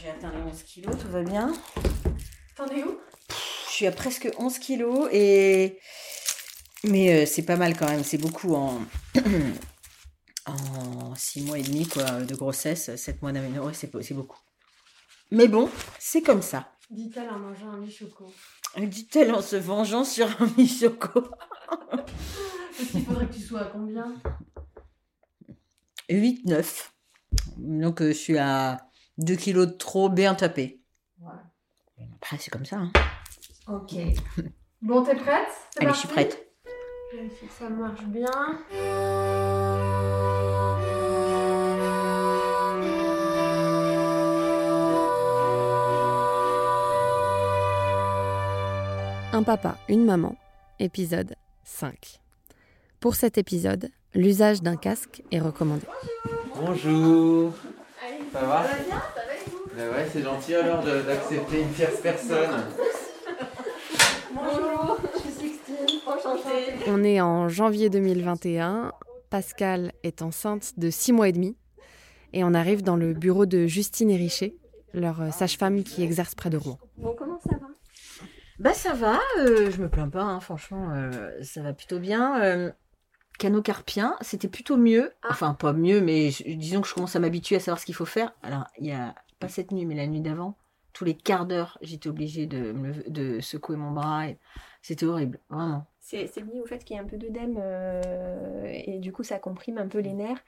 j'ai atteint les 11 kilos, tout va bien. T'en es où? Je suis à presque 11 kilos et. Mais euh, c'est pas mal quand même, c'est beaucoup en. en 6 mois et demi quoi, de grossesse, 7 mois d'aménorrhée, c'est c'est beaucoup. Mais bon, c'est comme ça. Dit-elle en mangeant un mi-choco. Dit-elle en se vengeant sur un mi-choco. Est-ce qu'il faudrait que tu sois à combien? 8, 9. Donc euh, je suis à 2 kilos de trop bien tapé. Ouais. Après, c'est comme ça. hein. Ok. Bon, t'es prête? Allez, je suis prête. Vérifie que ça marche bien. Un papa, une maman, épisode 5. Pour cet épisode, l'usage d'un casque est recommandé. Bonjour. Ça va bien Ça va et vous ouais, c'est gentil alors d'accepter une tierce personne. Bonjour, je suis Sixtine, enchantée. On est en janvier 2021. Pascal est enceinte de 6 mois et demi. Et on arrive dans le bureau de Justine Hérichet, leur euh, sage-femme qui exerce près de Rouen. Bon, comment ça va? Bah ça va, euh, je me plains pas, hein, franchement, euh, ça va plutôt bien. Euh, canot carpien, c'était plutôt mieux. Ah. Enfin, pas mieux, mais je- disons que je commence à m'habituer à savoir ce qu'il faut faire. Alors, il y a pas cette nuit, mais la nuit d'avant, tous les quarts d'heure, j'étais obligée de, secouer mon bras. et C'était horrible, vraiment. C'est lié au fait qu'il y a un peu d'œdème euh, et du coup ça comprime un peu les nerfs.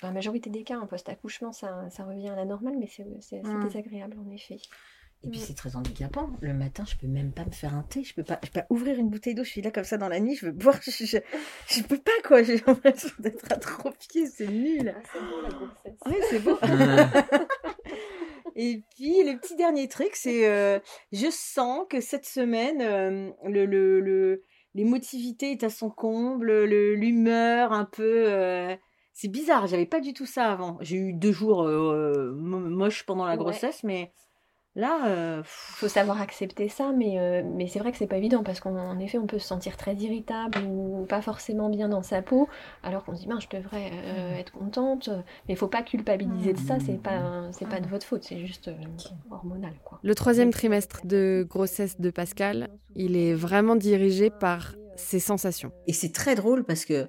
Dans la majorité des cas, en post-accouchement, ça, ça revient à la normale, mais c'est Mm. désagréable en effet. Et puis c'est très handicapant. Le matin, je peux même pas me faire un thé. Je peux pas, je peux pas ouvrir une bouteille d'eau. Je suis là comme ça dans la nuit. Je veux boire. Je, je, je peux pas quoi. J'ai l'impression d'être atrophiée. C'est nul. Ah, c'est beau la grossesse. Oui, c'est beau. Et puis le petit dernier truc, c'est euh, je sens que cette semaine, euh, le, le, le- l'émotivité est à son comble, le- l'humeur un peu. euh, c'est bizarre, j'avais pas du tout ça avant. J'ai eu deux jours euh, mo- moches pendant la Ouais. grossesse, mais là, euh, faut savoir accepter ça, mais, euh, mais c'est vrai que c'est pas évident parce qu'en effet, on peut se sentir très irritable ou pas forcément bien dans sa peau, alors qu'on se dit, ben, je devrais euh, être contente, mais il faut pas culpabiliser de ça, c'est pas, c'est pas de votre faute, c'est juste euh, hormonal, quoi. Le troisième trimestre de grossesse de Pascal, il est vraiment dirigé par ses sensations. Et c'est très drôle parce que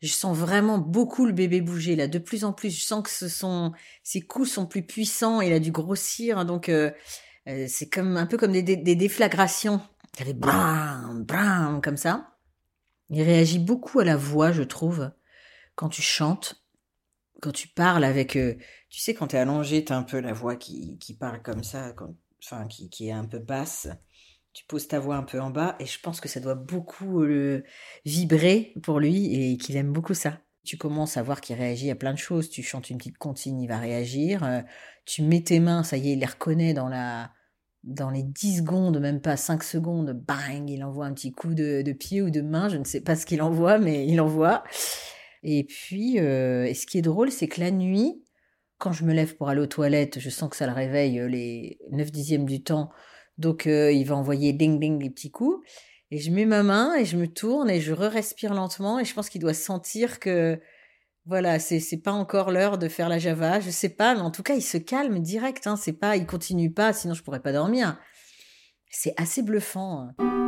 je sens vraiment beaucoup le bébé bouger là. De plus en plus, je sens que ce sont ses coups sont plus puissants. Il a dû grossir, donc euh, euh, c'est comme un peu comme des, des, des déflagrations. Il y a des bram bram comme ça. Il réagit beaucoup à la voix, je trouve, quand tu chantes, quand tu parles avec. euh, tu sais, quand t'es allongé, t'as un peu la voix qui, qui parle comme ça, quand- enfin qui, qui est un peu basse. Tu poses ta voix un peu en bas et je pense que ça doit beaucoup le vibrer pour lui et qu'il aime beaucoup ça. Tu commences à voir qu'il réagit à plein de choses. Tu chantes une petite comptine, il va réagir. Euh, tu mets tes mains, ça y est, il les reconnaît dans la dans les 10 secondes, même pas 5 secondes, bang, il envoie un petit coup de, pied ou de main, je ne sais pas ce qu'il envoie, mais il envoie. Et puis, euh, et ce qui est drôle, c'est que la nuit, quand je me lève pour aller aux toilettes, je sens que ça le réveille euh, les 9 dixièmes du temps. Donc, euh, il va envoyer ding ding des petits coups. Et je mets ma main et je me tourne et je re-respire lentement. Et je pense qu'il doit sentir que, voilà, c'est, pas encore l'heure de faire la java. Je sais pas, mais en tout cas, il se calme direct. Hein. C'est pas, il continue pas, sinon je pourrais pas dormir. C'est assez bluffant. hein.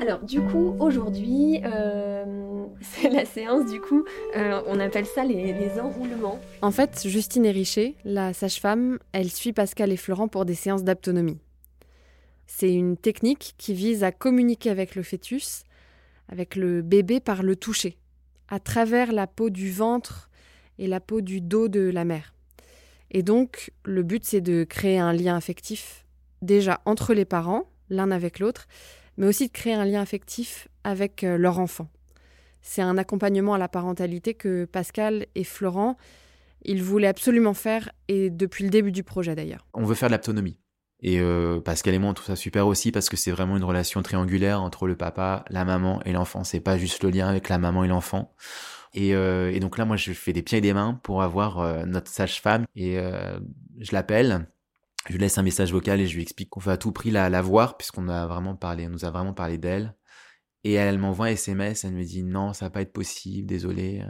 Alors, du coup, aujourd'hui, euh, c'est la séance, du coup, euh, on appelle ça les, les enroulements. En fait, Justine Hérichet, la sage-femme, elle suit Pascal et Florent pour des séances d'aptonomie. C'est une technique qui vise à communiquer avec le fœtus, avec le bébé par le toucher, à travers la peau du ventre et la peau du dos de la mère. Et donc, le but, c'est de créer un lien affectif, déjà entre les parents, l'un avec l'autre, mais aussi de créer un lien affectif avec euh, leur enfant. C'est un accompagnement à la parentalité que Pascal et Florent, ils voulaient absolument faire, et depuis le début du projet d'ailleurs. On veut faire de l'autonomie. Et euh, Pascal et moi, on trouve ça super aussi parce que c'est vraiment une relation triangulaire entre le papa, la maman et l'enfant. C'est pas juste le lien avec la maman et l'enfant. Et, euh, et donc là, moi, je fais des pieds et des mains pour avoir euh, notre sage-femme. Et je l'appelle, je lui laisse un message vocal et je lui explique qu'on veut à tout prix la, la voir puisqu'on a vraiment parlé, on nous a vraiment parlé d'elle. Et elle m'envoie un SMS, elle me dit non, ça va pas être possible, désolé.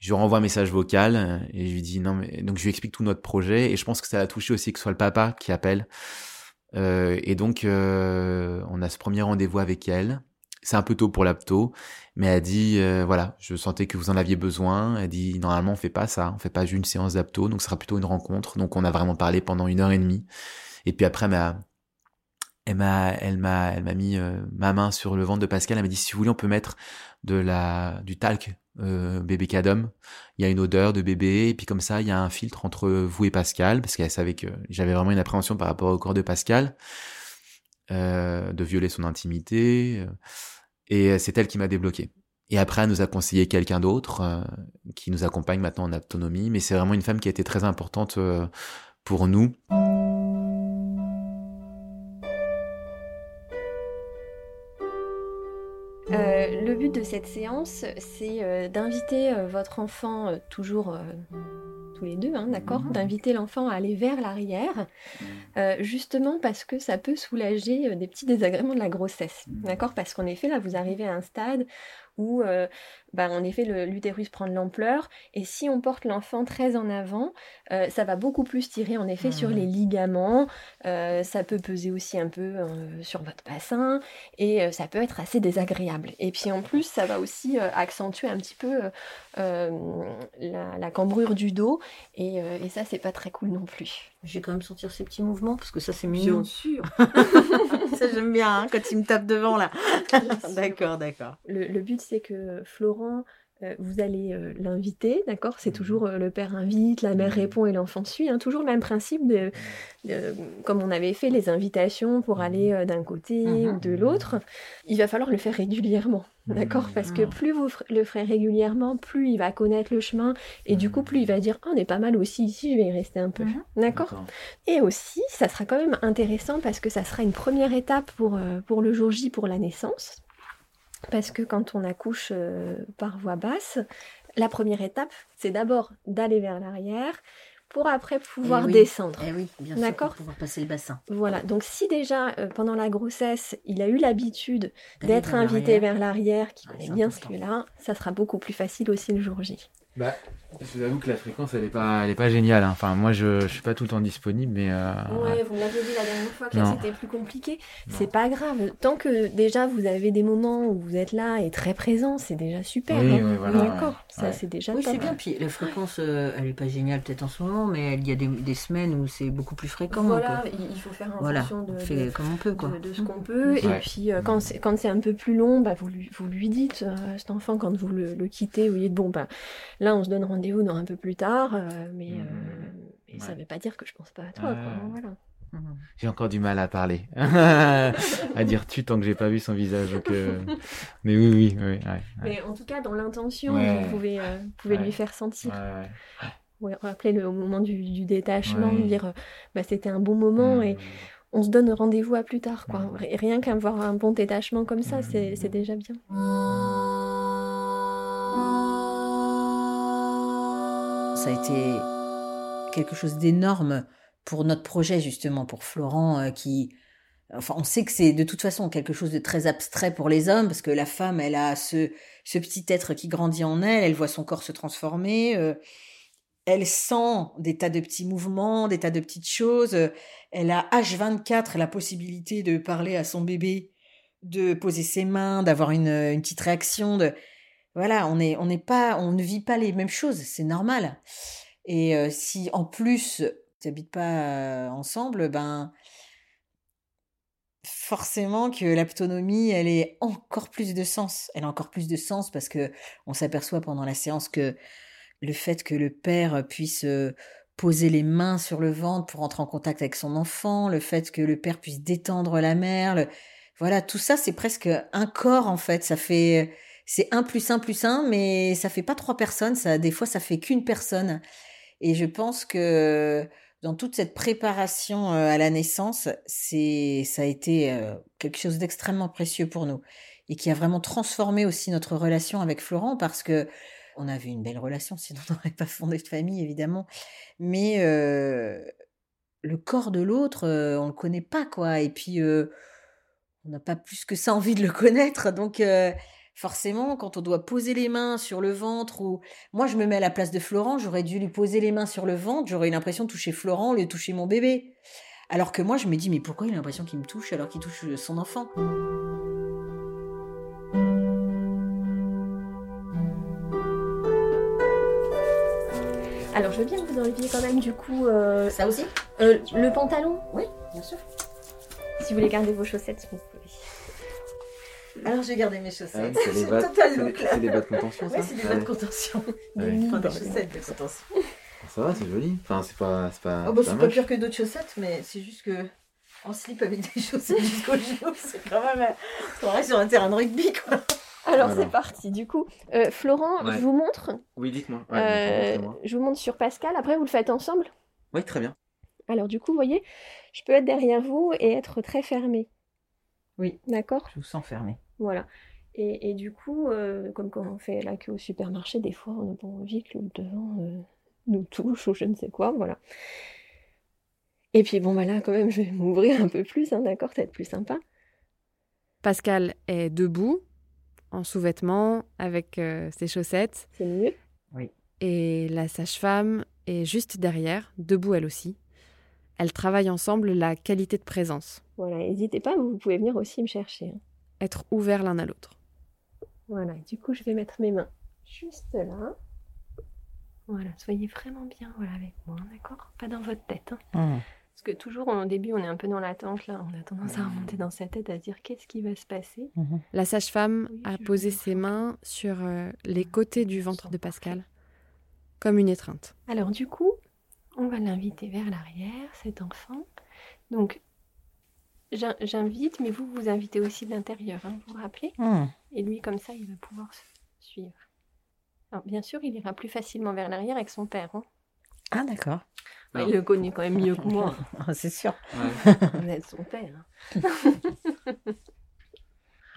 je lui renvoie un message vocal euh, et je lui dis non mais donc je lui explique tout notre projet et je pense que ça a touché aussi que ce soit le papa qui appelle. Euh, et donc euh, on a ce premier rendez-vous avec elle. C'est un peu tôt pour l'apto mais elle dit euh, voilà je sentais que vous en aviez besoin. Elle dit normalement on fait pas ça on fait pas une séance d'apto donc ce sera plutôt une rencontre. Donc on a vraiment parlé pendant une heure et demie. Et puis après elle m'a elle m'a elle m'a elle m'a mis euh, ma main sur le ventre de Pascal elle m'a dit si vous voulez on peut mettre de la du talc euh, bébé cadom. Il y a une odeur de bébé, et puis comme ça, il y a un filtre entre vous et Pascal, parce qu'elle savait que j'avais vraiment une appréhension par rapport au corps de Pascal, euh, de violer son intimité, euh, et c'est elle qui m'a débloqué. Et après, elle nous a conseillé quelqu'un d'autre euh, qui nous accompagne maintenant en autonomie, mais c'est vraiment une femme qui a été très importante euh, pour nous. Cette séance, c'est euh, d'inviter euh, votre enfant, euh, toujours tous les deux, hein, d'accord Mhm. D'inviter l'enfant à aller vers l'arrière, euh, justement parce que ça peut soulager euh, des petits désagréments de la grossesse, d'accord Parce qu'en effet, là, vous arrivez à un stade où, euh, bah, en effet, l'utérus prend de l'ampleur, et si on porte l'enfant très en avant, euh, ça va beaucoup plus tirer, en effet, sur Mhm. les ligaments, euh, ça peut peser aussi un peu sur votre bassin, et ça peut être assez désagréable. Et puis en plus, ça va aussi accentuer un petit peu la, la cambrure du dos, et, euh, et ça, c'est pas très cool non plus. Je vais quand même sentir ces petits mouvements parce que ça c'est mignon. sûr. ça j'aime bien hein, quand il me tape devant là. d'accord, d'accord. Le, le but, c'est que Florent, vous allez euh, l'inviter, d'accord? C'est toujours euh, le père invite, la mère Mhm. répond et l'enfant suit. hein, toujours le même principe, de, de- comme on avait fait les invitations pour aller euh, d'un côté Mhm. ou de l'autre. Il va falloir le faire régulièrement, d'accord? Parce que Mhm. plus vous le ferez régulièrement, plus il va connaître le chemin et du coup, plus il va dire Ah, on est pas mal aussi ici, je vais y rester un peu. Mhm. D'accord et aussi, ça sera quand même intéressant parce que ça sera une première étape pour, euh, pour le jour J, pour la naissance. Parce que quand on accouche euh, par voie basse, la première étape, c'est d'abord d'aller vers l'arrière pour après pouvoir oui. descendre. Eh oui, bien sûr, D'accord. pour pouvoir passer le bassin. Voilà, donc si déjà euh, pendant la grossesse, il a eu l'habitude D'aller d'être vers invité l'arrière. vers l'arrière, qui Ouais, connaît bien important. ce que-là, ça sera beaucoup plus facile aussi le jour J. Bah, je vous avoue que la fréquence, elle est pas, elle est pas géniale. hein. Enfin, moi, je, je suis pas tout le temps disponible, mais euh, Ouais, vous me l'avez dit la dernière fois que c'était plus compliqué. Non. C'est pas grave. Tant que déjà vous avez des moments où vous êtes là et très présent, c'est déjà super. Oui, hein. ouais, voilà, D'accord, ouais. ça Ouais. c'est déjà Oui, c'est bien. Puis la fréquence, euh, elle est pas géniale peut-être en ce moment, mais il y a des, des semaines où c'est beaucoup plus fréquent. Voilà, euh, il faut faire en voilà, fonction de, comme on peut quoi. de- de ce qu'on peut. Et Ouais. puis euh, quand c'est quand c'est un peu plus long, bah, vous, lui, vous lui dites, euh, cet enfant, quand vous le, le quittez, vous lui dites, bon, bah, là on se donne rendez-vous dans un peu plus tard, euh, mais, euh, mais ça Ouais. veut pas dire que je pense pas à toi. Quoi, voilà. Mhm. j'ai encore du mal à parler, à dire tu tant que j'ai pas vu son visage. Donc, euh, mais oui, oui, oui. ouais, ouais. Mais en tout cas, dans l'intention, Ouais. vous pouvez, euh, vous pouvez Ouais. lui faire sentir. Ouais, ouais. Ouais, rappeler le au moment du, du détachement, Ouais. dire euh, bah, c'était un bon moment et Mmh. on se donne rendez-vous à plus tard. Quoi. Rien qu'avoir un bon détachement comme ça, c'est déjà bien. Ça a été quelque chose d'énorme pour notre projet justement, pour Florent euh, qui... Enfin, on sait que c'est de toute façon quelque chose de très abstrait pour les hommes, parce que la femme, elle a ce, ce petit être qui grandit en elle, elle voit son corps se transformer, euh, elle sent des tas de petits mouvements, des tas de petites choses, elle a H24 la possibilité de parler à son bébé, de poser ses mains, d'avoir une, une petite réaction, de voilà, on est, on n'est pas, on ne vit pas les mêmes choses, c'est normal. Et euh, si en plus tu n'habites pas euh, ensemble, ben forcément que l'autonomie, elle est encore plus de sens. Elle a encore plus de sens parce que on s'aperçoit pendant la séance que le fait que le père puisse euh, poser les mains sur le ventre pour entrer en contact avec son enfant, le fait que le père puisse détendre la mère, voilà, tout ça, c'est presque un corps en fait. Ça fait, c'est un plus un plus un, mais ça fait pas trois personnes. Ça, des fois, ça fait qu'une personne. Et je pense que dans toute cette préparation euh, à la naissance, c'est, ça a été euh, quelque chose d'extrêmement précieux pour nous et qui a vraiment transformé aussi notre relation avec Florent parce que on avait une belle relation, sinon on n'aurait pas fondé de famille évidemment. Mais euh, le corps de l'autre, euh, on le connaît pas quoi. Et puis euh, on n'a pas plus que ça envie de le connaître. Donc euh, forcément, quand on doit poser les mains sur le ventre ou moi je me mets à la place de Florent, j'aurais dû lui poser les mains sur le ventre, j'aurais eu l'impression de toucher Florent au lieu de toucher mon bébé. Alors que moi je me dis mais pourquoi il a l'impression qu'il me touche alors qu'il touche son enfant? Alors je veux bien que vous enleviez quand même du coup euh, Ça aussi? euh, le pantalon? Oui, bien sûr. Si vous voulez garder vos chaussettes, vous. Alors j'ai gardé mes Ah, chaussettes. c'est des J'ai bas le total c'est des- bas de contention, ça Ouais, c'est des bas de contention. Ouais. Enfin, des chaussettes de contention. Ça va, c'est joli. Enfin, c'est pas, c'est pas, Oh, bah, c'est pas pire que d'autres chaussettes, mais c'est juste que en slip avec des chaussettes jusqu'au genou, c'est quand même. euh, On reste sur un terrain de rugby, quoi. Alors Voilà. c'est parti du coup. Euh, Florent, Ouais. je vous montre. Oui, dites-moi. Ouais, Euh, je vous montre sur Pascal. Après vous le faites ensemble? Oui, très bien. Alors du coup, vous voyez, je peux être derrière vous et être très fermée. Oui. D'accord? Je vous sens fermé. Voilà. Et, et du coup, euh, comme quand on fait la queue au supermarché, des fois, on n'a pas envie que le devant euh, nous touche ou je ne sais quoi, voilà. Et puis bon, bah là, quand même, je vais m'ouvrir un peu plus, hein, d'accord, ça va être plus sympa. Pascal est debout, en sous-vêtements, avec euh, ses chaussettes, C'est mieux. et la sage-femme est juste derrière, debout elle aussi. Elles travaillent ensemble la qualité de présence, Voilà, n'hésitez pas, vous pouvez venir aussi me chercher. hein. Être ouverts l'un à l'autre. Voilà, et du coup, je vais mettre mes mains juste là. Voilà, soyez vraiment bien voilà, avec moi, d'accord? Pas dans votre tête. hein. Parce que toujours au début, on est un peu dans l'attente, là. On a tendance à remonter dans sa tête, à se dire qu'est-ce qui va se passer? La sage-femme Oui, a posé ses mains sur euh, les côtés du ventre de Pascal, comme une étreinte. Alors du coup, on va l'inviter vers l'arrière, cet enfant. Donc, j'invite, mais vous, vous invitez aussi de l'intérieur, hein, vous vous rappelez? Et lui, comme ça, il va pouvoir suivre. Alors, bien sûr, il ira plus facilement vers l'arrière avec son père. hein. Ah, d'accord. Il le connaît quand même mieux que moi. c'est sûr. Vous êtes son père.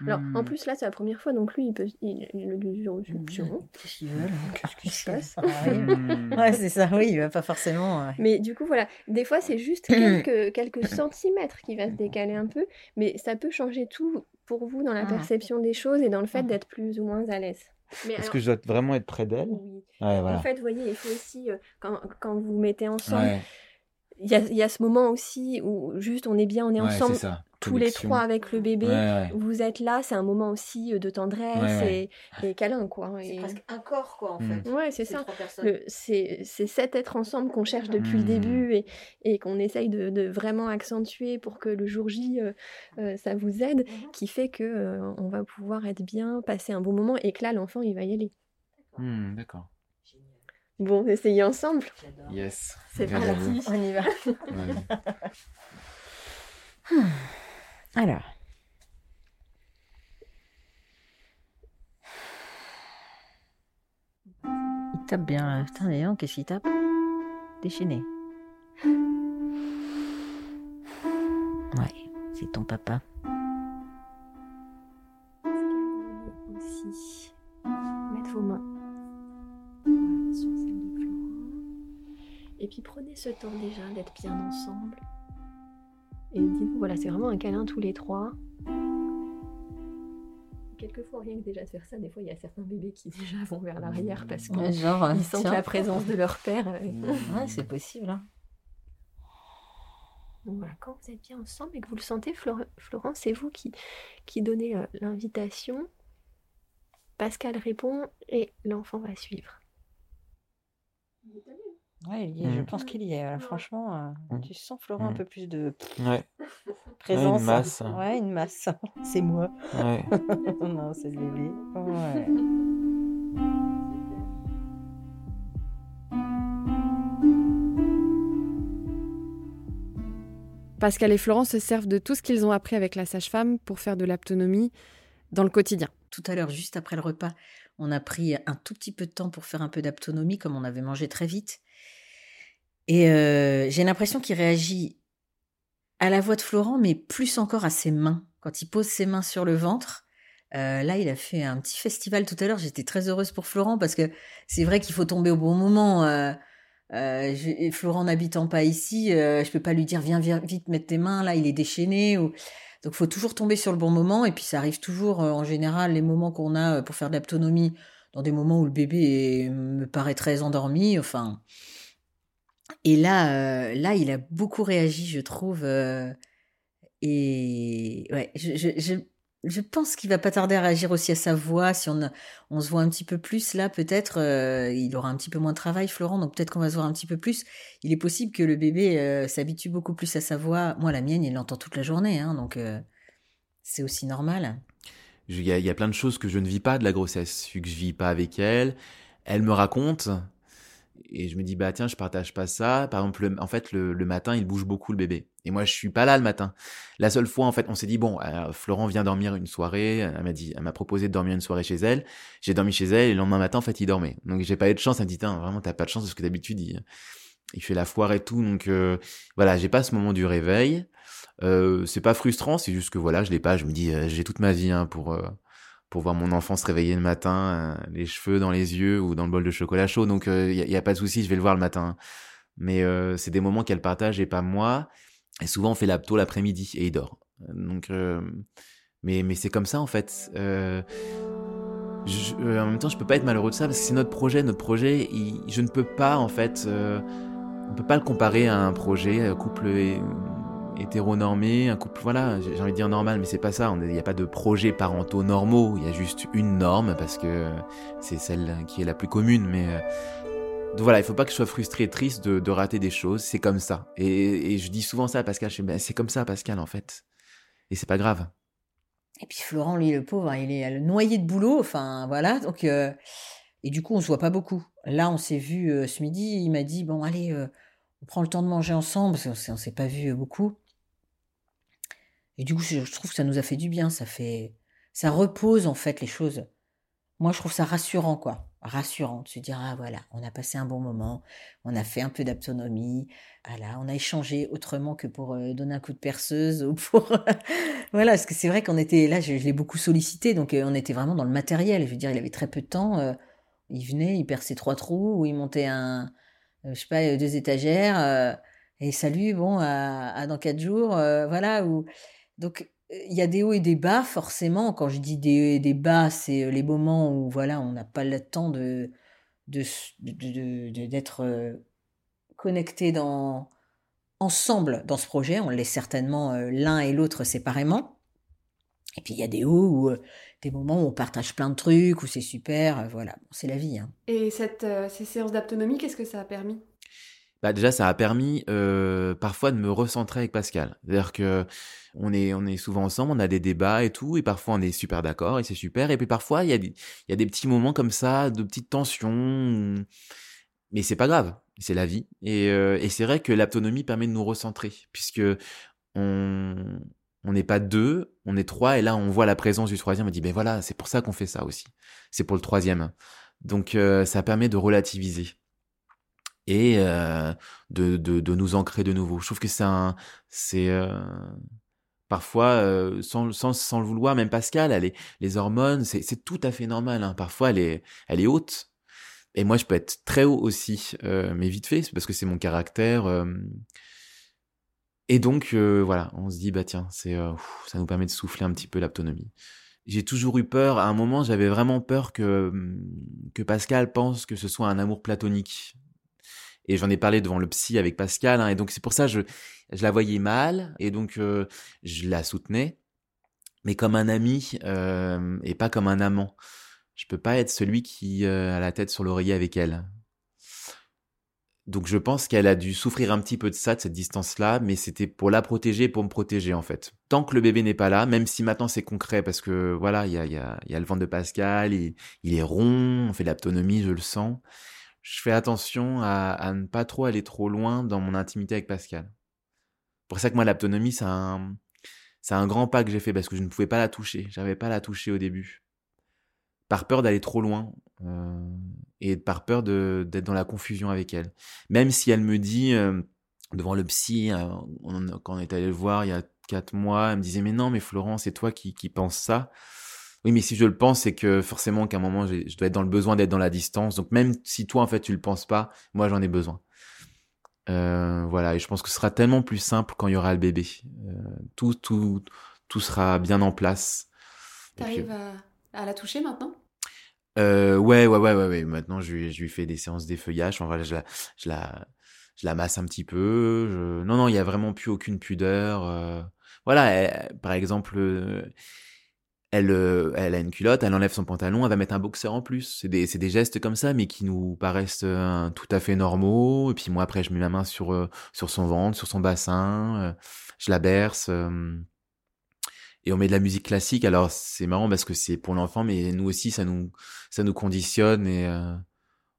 Alors, en plus, là, c'est la première fois, donc lui, il peut. Il, des instructions. Qu'est-ce qu'ils veulent Qu'est-ce qui se passe passe Ouais, c'est ça, oui, il va pas forcément. Mais du coup, voilà, des fois, c'est juste quelques, quelques centimètres qui va se décaler un peu, mais ça peut changer tout pour vous dans la Ah. perception des choses et dans le fait Ah. d'être plus ou moins à l'aise. Mais Est-ce alors, que je dois vraiment être près d'elle oui. Ouais, En fait, vous voyez, il faut aussi, euh, quand, quand vous mettez ensemble, Ouais, il y, a, il y a ce moment aussi où juste on est bien, on est ouais, ensemble, c'est ça. Tous les trois avec le bébé. Ouais, ouais. Vous êtes là, c'est un moment aussi euh, de tendresse Ouais, ouais. Et, et câlin, quoi. C'est presque un corps, quoi, en Mm. fait. Ouais, c'est ça. C'est c'est cet être ensemble qu'on cherche depuis le Mm. début et, et qu'on essaye de, de vraiment accentuer pour que le jour J, euh, euh, ça vous aide, Mhm. qui fait que euh, on va pouvoir être bien, passer un bon moment et que là, l'enfant, il va y aller. D'accord. Bon, essayez ensemble. J'adore. Yes. C'est parti. On y va. Alors. Il tape bien. Putain, d'ailleurs, qu'est-ce qu'il tape? Déchaîné. Ouais, c'est ton papa. aussi mettre vos mains sur celle de. Et puis prenez ce temps déjà d'être bien ensemble. Et dites-vous, voilà, c'est vraiment un câlin tous les trois. Quelquefois, rien que déjà de faire ça, des fois, il y a certains bébés qui déjà vont vers l'arrière parce qu'ils Ouais, sentent tiens. la présence de leur père. euh, Ouais, c'est possible. Hein. Donc voilà, quand vous êtes bien ensemble et que vous le sentez, Flor- Florent, c'est vous qui, qui donnez euh, l'invitation. Pascal répond et l'enfant va suivre. Ouais, il y est, je pense qu'il y est. voilà, Franchement, euh, Mhm. tu sens, Florent, un Mhm. peu plus de Ouais, présence. masse. Ouais, une masse. C'est moi. ouais. non, c'est le bébé. Ouais. Pascal et Florent se servent de tout ce qu'ils ont appris avec la sage-femme pour faire de l'autonomie dans le quotidien. Tout à l'heure, juste après le repas, on a pris un tout petit peu de temps pour faire un peu d'autonomie, comme on avait mangé très vite. Et euh, j'ai l'impression qu'il réagit à la voix de Florent, mais plus encore à ses mains. Quand il pose ses mains sur le ventre, euh, là, il a fait un petit festival tout à l'heure. J'étais très heureuse pour Florent parce que c'est vrai qu'il faut tomber au bon moment. Euh, Florent n'habitant pas ici, je peux pas lui dire viens, vite mettre tes mains là, il est déchaîné. Ou... Donc faut toujours tomber sur le bon moment et puis ça arrive toujours en général les moments qu'on a pour faire de l'autonomie dans des moments où le bébé me paraît très endormi, enfin. Et là, euh, là, il a beaucoup réagi, je trouve. euh, et ouais, je, je, je, pense qu'il va pas tarder à réagir aussi à sa voix. Si on, on se voit un petit peu plus là, peut-être, euh, il aura un petit peu moins de travail, Florent. Donc peut-être qu'on va se voir un petit peu plus. Il est possible que le bébé s'habitue beaucoup plus à sa voix. Moi, la mienne, il l'entend toute la journée, hein, donc c'est aussi normal. Il y, y a plein de choses que je ne vis pas de la grossesse, que je vis pas avec elle. Elle me raconte, et je me dis, bah tiens, je partage pas ça. Par exemple, le- en fait, le, le matin, il bouge beaucoup, le bébé. Et moi, je suis pas là le matin. La seule fois, en fait, on s'est dit, bon, euh, Florent vient dormir une soirée. Elle m'a dit, elle m'a proposé de dormir une soirée chez elle. J'ai dormi chez elle, et le lendemain matin, en fait, il dormait. Donc, j'ai pas eu de chance. Elle me dit, Tain, vraiment, t'as pas de chance, parce que d'habitude, il, il fait la foire et tout. Donc, euh, voilà, j'ai pas ce moment du réveil. Euh, c'est pas frustrant, c'est juste que voilà, je l'ai pas. Je me dis, euh, j'ai toute ma vie hein, pour euh, pour voir mon enfant se réveiller le matin, euh, les cheveux dans les yeux ou dans le bol de chocolat chaud. Donc il y, a, y a pas de souci, je vais le voir le matin. Mais euh, c'est des moments qu'elle partage et pas moi. Et souvent on fait l'apto l'après-midi et il dort. Donc euh, mais mais c'est comme ça en fait. Euh, euh, en même temps, je peux pas être malheureux de ça parce que c'est notre projet. Notre projet, je ne peux pas en fait. euh, on peut pas le comparer à un projet euh, couple et- hétéronormé, un couple, voilà, j'ai envie de dire normal, mais c'est pas ça. Il n'y a pas de projets parentaux normaux. Il y a juste une norme parce que c'est celle qui est la plus commune. Mais euh, donc voilà, il faut pas que je sois frustré et triste de, rater des choses. C'est comme ça. Et, je dis souvent ça à Pascal. Je Ben, c'est comme ça, Pascal, en fait. Et c'est pas grave. Et puis Florent, lui, le pauvre, il est le noyé de boulot. Enfin, voilà. Donc, euh, et du coup, on se voit pas beaucoup. Là, on s'est vu euh, ce midi. Il m'a dit bon, allez, euh, on prend le temps de manger ensemble parce qu'on on s'est pas vu euh, beaucoup. Et du coup, je, trouve que ça nous a fait du bien. Ça fait, ça repose en fait les choses. Moi, je trouve ça rassurant, quoi. Rassurant de se dire ah voilà, on a passé un bon moment, on a fait un peu d'autonomie, voilà, on a échangé autrement que pour euh, donner un coup de perceuse ou pour voilà, parce que c'est vrai qu'on était là, je, l'ai beaucoup sollicité, donc euh, on était vraiment dans le matériel. Je veux dire, il avait très peu de temps. euh, il venait, il perçait trois trous ou il montait un, euh, je sais pas, euh, deux étagères. euh, et salut, bon, à, dans quatre jours, euh, voilà. Ou donc euh, il y a des hauts et des bas forcément. Quand je dis des hauts et des bas, c'est euh, les moments où voilà, on n'a pas le temps de s- de- de- d'être euh, connecté dans ensemble dans ce projet. On l'est certainement l'un et l'autre séparément. Et puis il y a des hauts euh, des moments où on partage plein de trucs, où c'est super, voilà, c'est la vie. Hein. Et cette, ces séances d'autonomie, qu'est-ce que ça a permis? Bah déjà, ça a permis euh, parfois de me recentrer avec Pascal. C'est-à-dire que on est on est souvent ensemble, on a des débats et tout, et parfois on est super d'accord et c'est super. Et puis parfois il y a des il y a des petits moments comme ça, de petites tensions, mais c'est pas grave, c'est la vie. Et euh, et c'est vrai que l'autonomie permet de nous recentrer, puisque on on n'est pas deux, on est trois, et là on voit la présence du troisième. On dit ben voilà, c'est pour ça qu'on fait ça aussi. C'est pour le troisième. Donc euh, ça permet de relativiser et euh, de, de, nous ancrer de nouveau. Je trouve que c'est un, c'est euh, parfois euh, sans, sans, sans le vouloir, même Pascal, elle les hormones, c'est, c'est tout à fait normal. Hein. Parfois, elle est, elle est haute. Et moi, je peux être très haut aussi, mais vite fait, parce que c'est mon caractère. Et donc, voilà, on se dit, bah tiens, c'est, ça nous permet de souffler un petit peu l'autonomie. J'ai toujours eu peur. À un moment, j'avais vraiment peur que que Pascal pense que ce soit un amour platonique. Et j'en ai parlé devant le psy avec Pascal, hein, et donc c'est pour ça que je, la voyais mal, et donc euh, je la soutenais, mais comme un ami, euh, et pas comme un amant. Je peux pas être celui qui euh, a la tête sur l'oreiller avec elle. Donc je pense qu'elle a dû souffrir un petit peu de ça, de cette distance-là, mais c'était pour la protéger pour me protéger en fait. Tant que le bébé n'est pas là, même si maintenant c'est concret, parce que voilà, il y a, y, a, y a le ventre de Pascal, il, il est rond, on fait de je le sens je fais attention à, à, ne pas trop aller trop loin dans mon intimité avec Pascal. Pour ça que moi, l'autonomie, c'est un, un grand pas que j'ai fait parce que je ne pouvais pas la toucher. J'avais pas la toucher au début. Par peur d'aller trop loin euh, et par peur d'être dans la confusion avec elle. Même si elle me dit, euh, devant le psy, euh, quand on est allé le voir il y a quatre mois, elle me disait, mais non, mais Florent, c'est toi qui, qui penses ça. Oui, mais si je le pense, c'est que forcément qu'à un moment, je dois être dans le besoin d'être dans la distance. Donc même si toi, en fait, tu le penses pas, moi, j'en ai besoin. Euh, voilà, et je pense que ce sera tellement plus simple quand il y aura le bébé. Euh, tout, tout, tout sera bien en place. Et puis, T'arrives à, à la toucher maintenant? Euh, ouais, ouais, ouais, ouais, ouais. Maintenant, je lui, je lui fais des séances d'effeuillage. Enfin, voilà, je la, je la, je la masse un petit peu. Je... Non, non, il y a vraiment plus aucune pudeur. euh. Voilà, elle- par exemple, elle, euh, elle a une culotte, elle enlève son pantalon, elle va mettre un boxer en plus. C'est des, des gestes comme ça, mais qui nous paraissent euh, tout à fait normaux. Et puis moi, après, je mets ma main sur, euh, sur son ventre, sur son bassin, euh, je la berce. euh, et on met de la musique classique. Alors c'est marrant parce que c'est pour l'enfant, mais nous aussi, ça nous, ça nous conditionne et euh,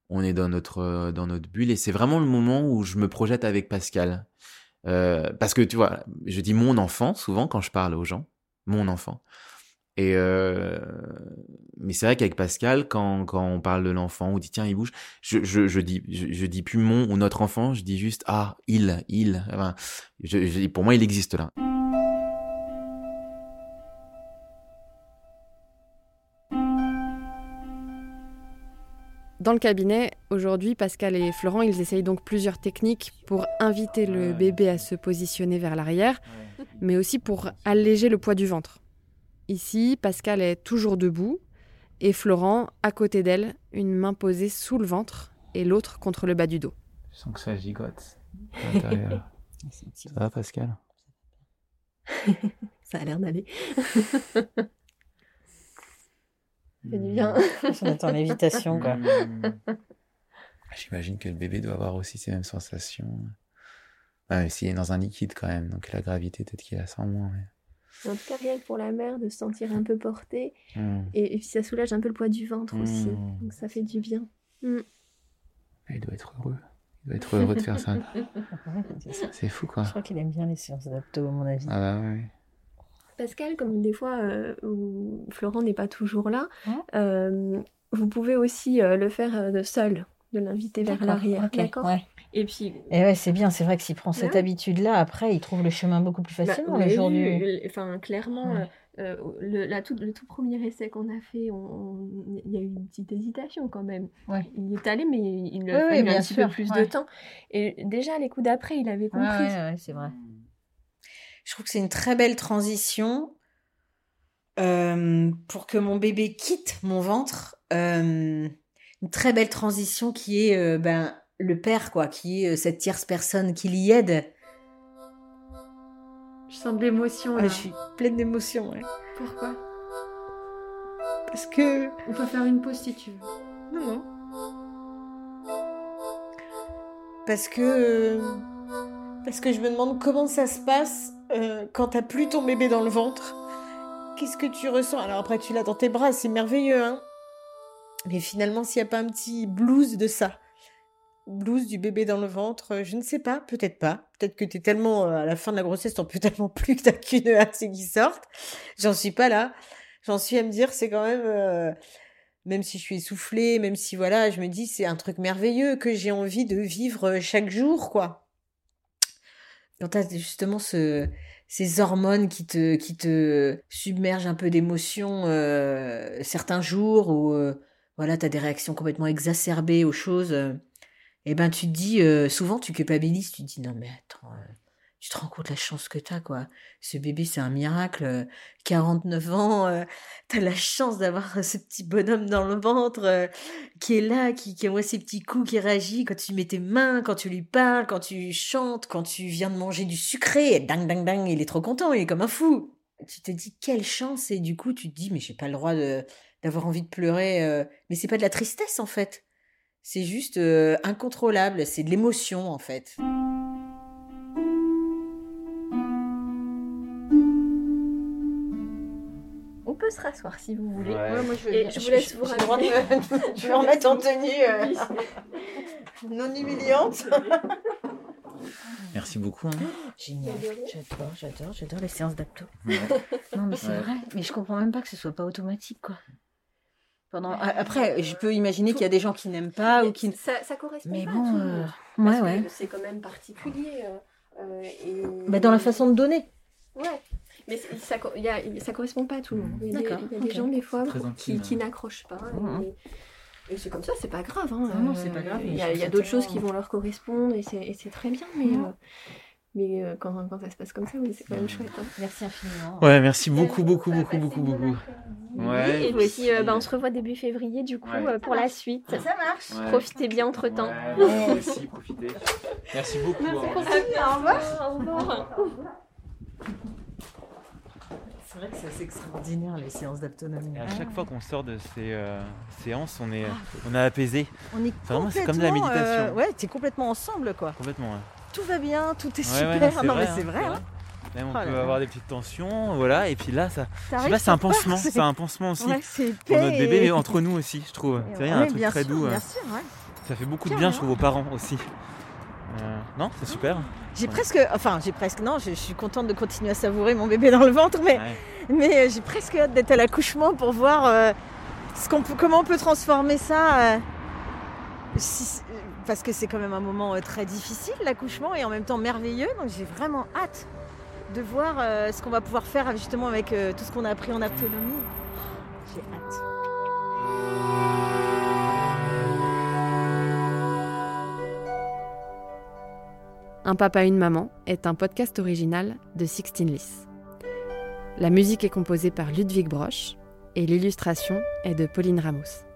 on est dans notre, dans notre bulle. Et c'est vraiment le moment où je me projette avec Pascal. Parce que tu vois, je dis mon enfant souvent quand je parle aux gens, mon enfant. Et euh, mais c'est vrai qu'avec Pascal, quand, quand on parle de l'enfant, on dit tiens il bouge, je, je, je dis je, je dis plus mon ou notre enfant, je dis juste ah il il. Enfin, je, je- pour moi il existe là. Dans le cabinet, aujourd'hui, Pascal et Florent, ils essayent donc plusieurs techniques pour inviter le bébé à se positionner vers l'arrière, mais aussi pour alléger le poids du ventre. Ici, Pascal est toujours debout et Florent, à côté d'elle, une main posée sous le ventre et l'autre contre le bas du dos. Je sens que ça gigote à l'intérieur. Ça va Pascal? Ça a l'air d'aller. fait du bien. On attend l'invitation, quoi. J'imagine que le bébé doit avoir aussi ces mêmes sensations. Ah, mais s'il est dans un liquide quand même, donc la gravité peut-être qu'il a sans moins. mais- En tout cas, rien que pour la mère de se sentir un peu portée. Hmm. Et, et puis ça soulage un peu le poids du ventre aussi. Mmh. Donc ça fait du bien. Il doit être heureux. Il doit être heureux de faire ça. C'est fou quoi. Je crois qu'il aime bien les séances d'apto, à mon avis. Ah bah. Pascal, comme des fois euh, où Florent n'est pas toujours là, euh, vous pouvez aussi euh, le faire euh, de seul, de l'inviter vers l'arrière. D'accord? ouais. Et puis, Et ouais, c'est bien, c'est vrai que s'il prend cette Ouais. habitude-là, après, il trouve le chemin beaucoup plus bah, facilement du. le- enfin, clairement, Ouais. euh, euh, le, la tout, le tout premier essai qu'on a fait, on- on- il y a eu une petite hésitation quand même. Ouais. Il est allé, mais il a Oui, fallu oui, bien un petit sûr, peu plus ouais. de temps. Et déjà, les coups d'après, il avait Ouais, compris. ouais, ouais, c'est vrai. Je trouve que c'est une très belle transition euh, pour que mon bébé quitte mon ventre. euh, une très belle transition qui est euh, ben, le père, quoi, qui est euh, cette tierce personne qui l'y aide. Je sens de l'émotion Ah, je suis pleine d'émotion, ouais. Pourquoi? Parce que. On peut faire une pause si tu veux. Non, non. Parce que. euh, Parce que je me demande comment ça se passe euh, quand t'as plus ton bébé dans le ventre. Qu'est-ce que tu ressens? Alors après, tu l'as dans tes bras, c'est merveilleux, hein. Mais finalement, s'il n'y a pas un petit blues de ça, blues du bébé dans le ventre, euh, je ne sais pas, peut-être pas. Peut-être que t'es tellement euh, à la fin de la grossesse, t'en peux tellement plus que t'as qu'une hâte, c'est qu'ils sortent. J'en suis pas là. J'en suis à me dire, c'est quand même. euh, même si je suis essoufflée, même si voilà, je me dis c'est un truc merveilleux que j'ai envie de vivre chaque jour, quoi. Quand t'as justement ce, ces hormones qui te, submergent un peu d'émotions certains jours où voilà, t'as des réactions complètement exacerbées aux choses, euh, et ben tu te dis, euh, souvent tu culpabilises, tu te dis non mais attends, euh, tu te rends compte la chance que t'as, quoi. Ce bébé c'est un miracle, euh, 49 ans, t'as la chance d'avoir ce petit bonhomme dans le ventre qui est là, qui, qui envoie ses petits coups, qui réagit quand tu mets tes mains, quand tu lui parles, quand tu chantes, quand tu viens de manger du sucré, et ding ding ding, il est trop content, il est comme un fou. Tu te dis quelle chance et du coup tu te dis mais j'ai pas le droit de d'avoir envie de pleurer, euh, mais c'est pas de la tristesse en fait, c'est juste euh, incontrôlable, c'est de l'émotion en fait. On peut se rasseoir si vous voulez. Ouais, moi je Et je vous laisse vous je me remettre en tenue euh, non humiliante. Merci beaucoup. hein. Génial. J'adore, j'adore, j'adore les séances d'apto. Ouais. Non, mais c'est Ouais. vrai. Mais je comprends même pas que ce soit pas automatique, quoi. Pendant... Après, je peux imaginer qu'il y a des gens qui n'aiment pas ou qui. ne- ça, ça correspond Mais pas à bon, tout le euh, monde. ouais, ouais. C'est quand même particulier. euh, euh, et... Bah, dans la façon de donner. Ouais. Mais ça, y a- ça correspond pas à tout le monde. Il y a des, D'accord, il y a des ok. gens, des fois, qui, qui n'accrochent pas. Mhm. Et, et c'est comme ça, c'est pas grave. Hein. Non, non, c'est pas grave, Il y a, d'autres choses qui vont leur correspondre et c'est très bien. Mais, euh, Mais euh, quand, quand ça se passe comme ça, oui, c'est quand même chouette. hein. Merci infiniment. Ouais, merci beaucoup, beaucoup, beaucoup, beaucoup, beaucoup. Ouais. Et puis, euh, bah, on se revoit début février, du coup, Ouais. euh, pour la suite. Ça marche. Ouais. Profitez bien entre temps. Ouais, moi aussi, profitez. Merci beaucoup. hein. Au revoir. Au revoir. C'est vrai que c'est assez extraordinaire les séances d'autonomie. À chaque fois qu'on sort de ces euh, séances, on est, on est apaisé. On est Vraiment, c'est comme de la complètement, méditation. euh, ouais, t'es complètement ensemble quoi. Complètement. ouais. Tout va bien, tout est Ouais, super. ouais, non, non mais hein, c'est vrai. hein. Même on Oh peut avoir des petites tensions, voilà. Et puis là, ça, c'est un pansement, c'est- un pansement aussi Ouais, pour notre bébé, et- mais entre nous aussi, je trouve. C'est y a un Ouais, truc très sûr, doux. Bien euh, sûr, ouais. Ça fait beaucoup de bien, je trouve, aux parents aussi. Euh, non, c'est super. J'ai presque, enfin j'ai presque, non, je, je suis contente de continuer à savourer mon bébé dans le ventre, mais, Ouais. mais euh, j'ai presque hâte d'être à l'accouchement pour voir euh, ce qu'on comment on peut transformer ça. euh, si- parce que c'est quand même un moment euh, très difficile l'accouchement et en même temps merveilleux, donc j'ai vraiment hâte de voir euh, ce qu'on va pouvoir faire justement avec euh, tout ce qu'on a appris en autonomie. J'ai hâte. Un papa, une maman est un podcast original de Sixteen Lys. La musique est composée par Ludwig Broch et l'illustration est de Pauline Ramos.